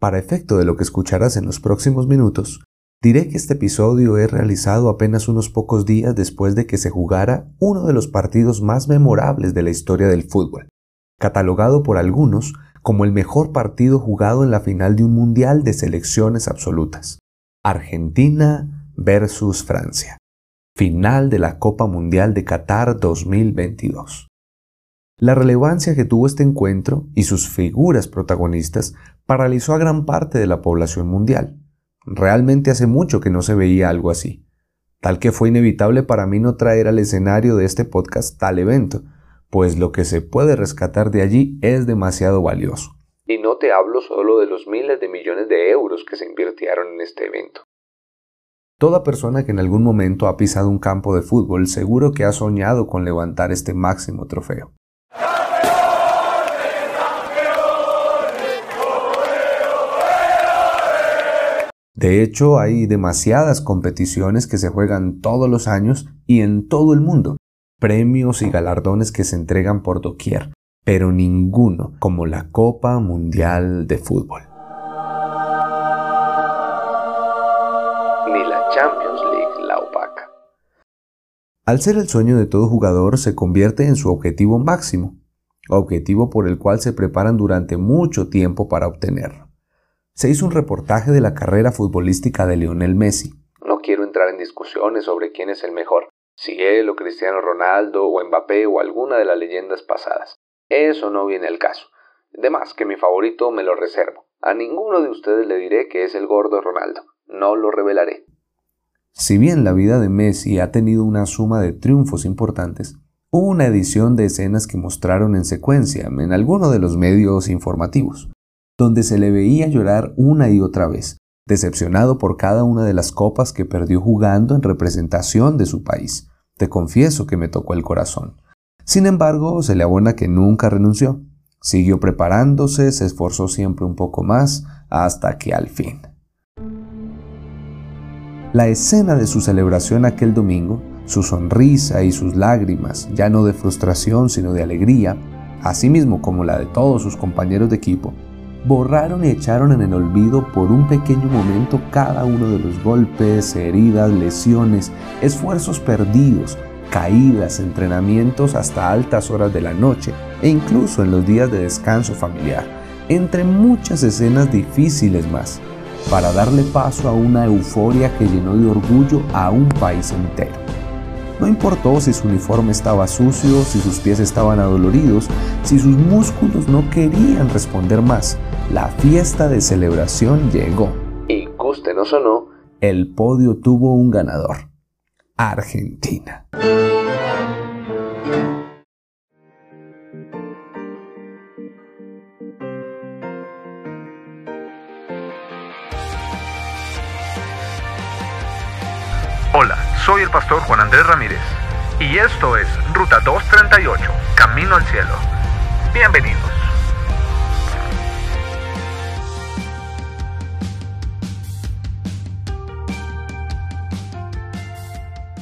Para efecto de lo que escucharás en los próximos minutos, diré que este episodio es realizado apenas unos pocos días después de que se jugara uno de los partidos más memorables de la historia del fútbol, catalogado por algunos como el mejor partido jugado en la final de un mundial de selecciones absolutas. Argentina versus Francia. Final de la Copa Mundial de Qatar 2022. La relevancia que tuvo este encuentro y sus figuras protagonistas paralizó a gran parte de la población mundial. Realmente hace mucho que no se veía algo así, tal que fue inevitable para mí no traer al escenario de este podcast tal evento, pues lo que se puede rescatar de allí es demasiado valioso. Y no te hablo solo de los miles de millones de euros que se invirtieron en este evento. Toda persona que en algún momento ha pisado un campo de fútbol seguro que ha soñado con levantar este máximo trofeo. De hecho, hay demasiadas competiciones que se juegan todos los años y en todo el mundo, premios y galardones que se entregan por doquier, pero ninguno como la Copa Mundial de Fútbol. Ni la Champions League la opaca. Al ser el sueño de todo jugador, se convierte en su objetivo máximo, objetivo por el cual se preparan durante mucho tiempo para obtenerlo se hizo un reportaje de la carrera futbolística de Lionel Messi. No quiero entrar en discusiones sobre quién es el mejor, si él o Cristiano Ronaldo o Mbappé o alguna de las leyendas pasadas. Eso no viene al caso. Además, que mi favorito me lo reservo. A ninguno de ustedes le diré que es el gordo Ronaldo. No lo revelaré. Si bien la vida de Messi ha tenido una suma de triunfos importantes, hubo una edición de escenas que mostraron en secuencia en alguno de los medios informativos donde se le veía llorar una y otra vez, decepcionado por cada una de las copas que perdió jugando en representación de su país. Te confieso que me tocó el corazón. Sin embargo, se le abona que nunca renunció. Siguió preparándose, se esforzó siempre un poco más, hasta que al fin. La escena de su celebración aquel domingo, su sonrisa y sus lágrimas, ya no de frustración sino de alegría, asimismo como la de todos sus compañeros de equipo, borraron y echaron en el olvido por un pequeño momento cada uno de los golpes, heridas, lesiones, esfuerzos perdidos, caídas, entrenamientos hasta altas horas de la noche e incluso en los días de descanso familiar, entre muchas escenas difíciles más, para darle paso a una euforia que llenó de orgullo a un país entero. No importó si su uniforme estaba sucio, si sus pies estaban adoloridos, si sus músculos no querían responder más. La fiesta de celebración llegó. Y gustenos o no, el podio tuvo un ganador. Argentina. Hola, soy el pastor Juan Andrés Ramírez y esto es Ruta 238, Camino al Cielo. Bienvenidos.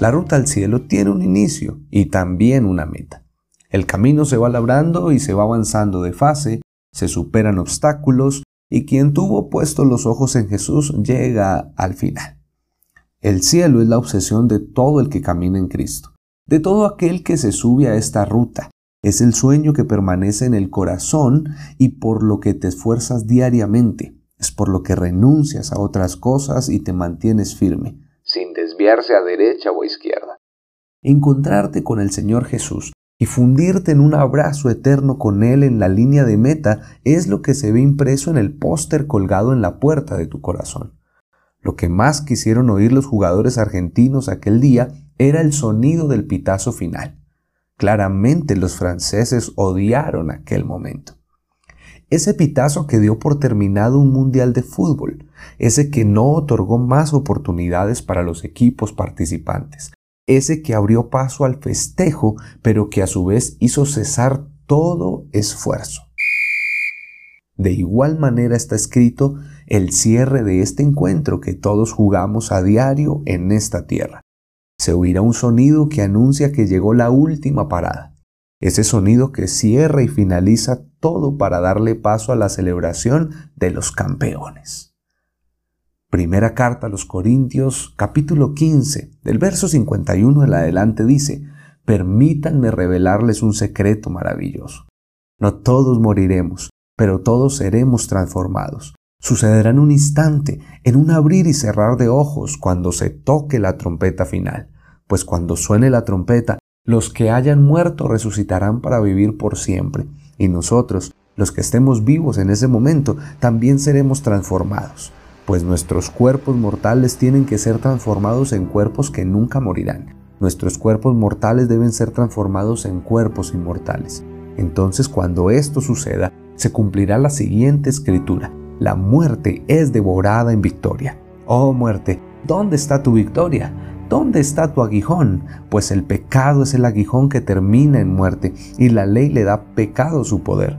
La ruta al cielo tiene un inicio y también una meta. El camino se va labrando y se va avanzando de fase, se superan obstáculos y quien tuvo puestos los ojos en Jesús llega al final. El cielo es la obsesión de todo el que camina en Cristo, de todo aquel que se sube a esta ruta. Es el sueño que permanece en el corazón y por lo que te esfuerzas diariamente. Es por lo que renuncias a otras cosas y te mantienes firme, sin desviarse a derecha o a izquierda. Encontrarte con el Señor Jesús y fundirte en un abrazo eterno con Él en la línea de meta es lo que se ve impreso en el póster colgado en la puerta de tu corazón. Lo que más quisieron oír los jugadores argentinos aquel día era el sonido del pitazo final. Claramente los franceses odiaron aquel momento. Ese pitazo que dio por terminado un mundial de fútbol, ese que no otorgó más oportunidades para los equipos participantes, ese que abrió paso al festejo, pero que a su vez hizo cesar todo esfuerzo. De igual manera está escrito el cierre de este encuentro que todos jugamos a diario en esta tierra. Se oirá un sonido que anuncia que llegó la última parada. ese sonido que cierra y finaliza todo para darle paso a la celebración de los campeones. Primera carta a los Corintios, capítulo 15, del verso 51 en adelante dice, Permítanme revelarles un secreto maravilloso. No todos moriremos, pero todos seremos transformados. Sucederá en un instante, en un abrir y cerrar de ojos, cuando se toque la trompeta final. Pues cuando suene la trompeta, los que hayan muerto resucitarán para vivir por siempre, y nosotros, los que estemos vivos en ese momento, también seremos transformados, pues nuestros cuerpos mortales tienen que ser transformados en cuerpos que nunca morirán. Nuestros cuerpos mortales deben ser transformados en cuerpos inmortales. Entonces cuando esto suceda, se cumplirá la siguiente escritura. La muerte es devorada en victoria. Oh muerte, ¿dónde está tu victoria? ¿Dónde está tu aguijón? Pues el pecado es el aguijón que termina en muerte y la ley le da pecado su poder.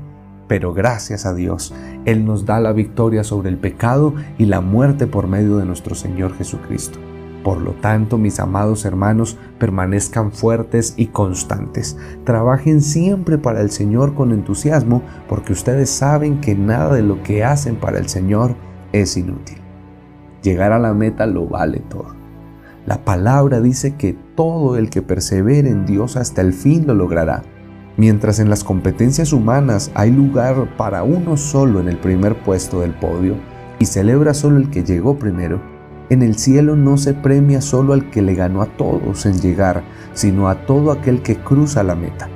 Pero gracias a Dios, Él nos da la victoria sobre el pecado y la muerte por medio de nuestro Señor Jesucristo. Por lo tanto, mis amados hermanos, permanezcan fuertes y constantes. Trabajen siempre para el Señor con entusiasmo, porque ustedes saben que nada de lo que hacen para el Señor es inútil. Llegar a la meta lo vale todo. La palabra dice que todo el que persevere en Dios hasta el fin lo logrará. Mientras en las competencias humanas hay lugar para uno solo en el primer puesto del podio y celebra solo el que llegó primero, en el cielo no se premia solo al que le ganó a todos en llegar, sino a todo aquel que cruza la meta.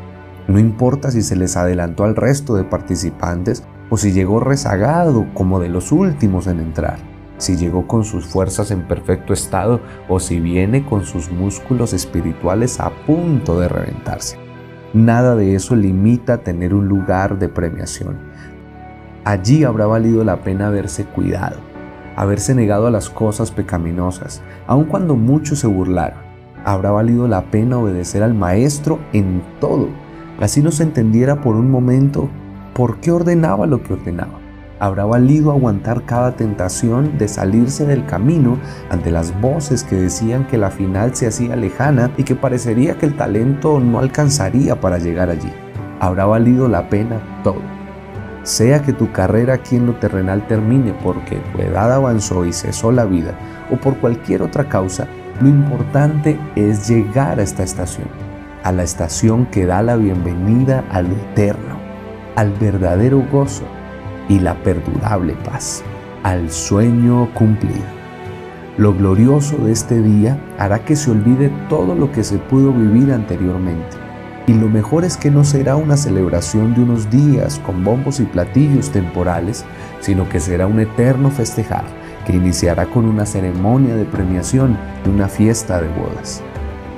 No importa si se les adelantó al resto de participantes o si llegó rezagado como de los últimos en entrar si llegó con sus fuerzas en perfecto estado o si viene con sus músculos espirituales a punto de reventarse. Nada de eso limita tener un lugar de premiación. Allí habrá valido la pena haberse cuidado, haberse negado a las cosas pecaminosas, aun cuando muchos se burlaron. Habrá valido la pena obedecer al Maestro en todo. Así no se entendiera por un momento por qué ordenaba lo que ordenaba habrá valido aguantar cada tentación de salirse del camino ante las voces que decían que la final se hacía lejana y que parecería que el talento no alcanzaría para llegar allí. Habrá valido la pena todo. Sea que tu carrera aquí en lo terrenal termine porque tu edad avanzó y cesó la vida o por cualquier otra causa, lo importante es llegar a esta estación, a la estación que da la bienvenida al eterno, al verdadero gozo y la perdurable paz, al sueño cumplido. Lo glorioso de este día hará que se olvide todo lo que se pudo vivir anteriormente. Y lo mejor es que no será una celebración de unos días con bombos y platillos temporales, sino que será un eterno festejar que iniciará con una ceremonia de premiación y una fiesta de bodas.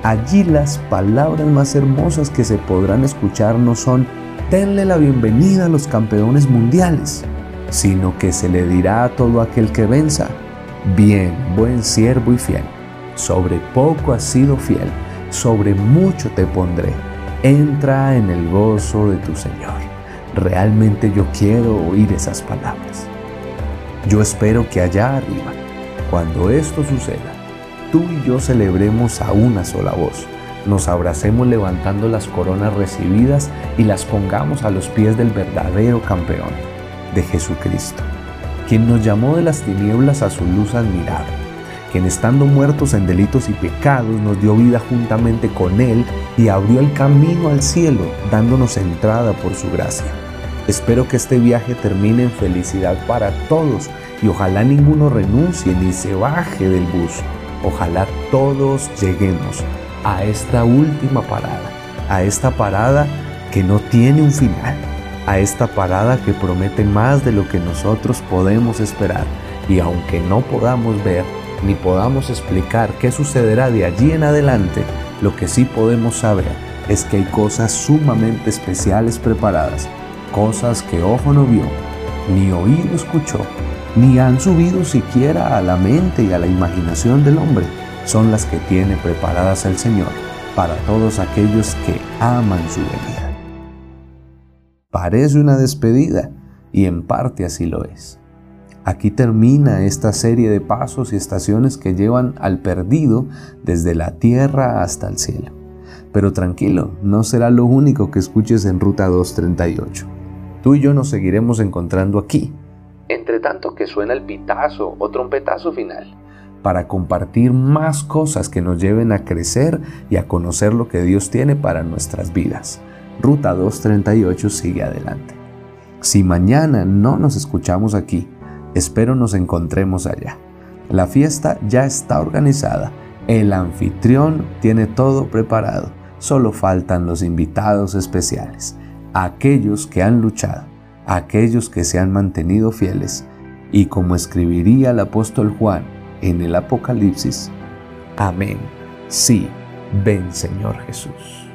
Allí las palabras más hermosas que se podrán escuchar no son denle la bienvenida a los campeones mundiales, sino que se le dirá a todo aquel que venza, bien, buen siervo y fiel, sobre poco has sido fiel, sobre mucho te pondré, entra en el gozo de tu Señor. Realmente yo quiero oír esas palabras. Yo espero que allá arriba, cuando esto suceda, tú y yo celebremos a una sola voz nos abracemos levantando las coronas recibidas y las pongamos a los pies del verdadero campeón, de Jesucristo, quien nos llamó de las tinieblas a su luz admirable, quien estando muertos en delitos y pecados nos dio vida juntamente con Él y abrió el camino al cielo, dándonos entrada por su gracia. Espero que este viaje termine en felicidad para todos y ojalá ninguno renuncie ni se baje del bus. Ojalá todos lleguemos a esta última parada, a esta parada que no tiene un final, a esta parada que promete más de lo que nosotros podemos esperar. Y aunque no podamos ver ni podamos explicar qué sucederá de allí en adelante, lo que sí podemos saber es que hay cosas sumamente especiales preparadas, cosas que ojo no vio, ni oído escuchó, ni han subido siquiera a la mente y a la imaginación del hombre son las que tiene preparadas el Señor para todos aquellos que aman su venida. Parece una despedida y en parte así lo es. Aquí termina esta serie de pasos y estaciones que llevan al perdido desde la tierra hasta el cielo. Pero tranquilo, no será lo único que escuches en Ruta 238. Tú y yo nos seguiremos encontrando aquí, entre tanto que suena el pitazo o trompetazo final, para compartir más cosas que nos lleven a crecer y a conocer lo que Dios tiene para nuestras vidas. Ruta 238 sigue adelante. Si mañana no nos escuchamos aquí, espero nos encontremos allá. La fiesta ya está organizada, el anfitrión tiene todo preparado, solo faltan los invitados especiales, aquellos que han luchado, aquellos que se han mantenido fieles, y como escribiría el apóstol Juan en el Apocalipsis, amén, sí, ven Señor Jesús.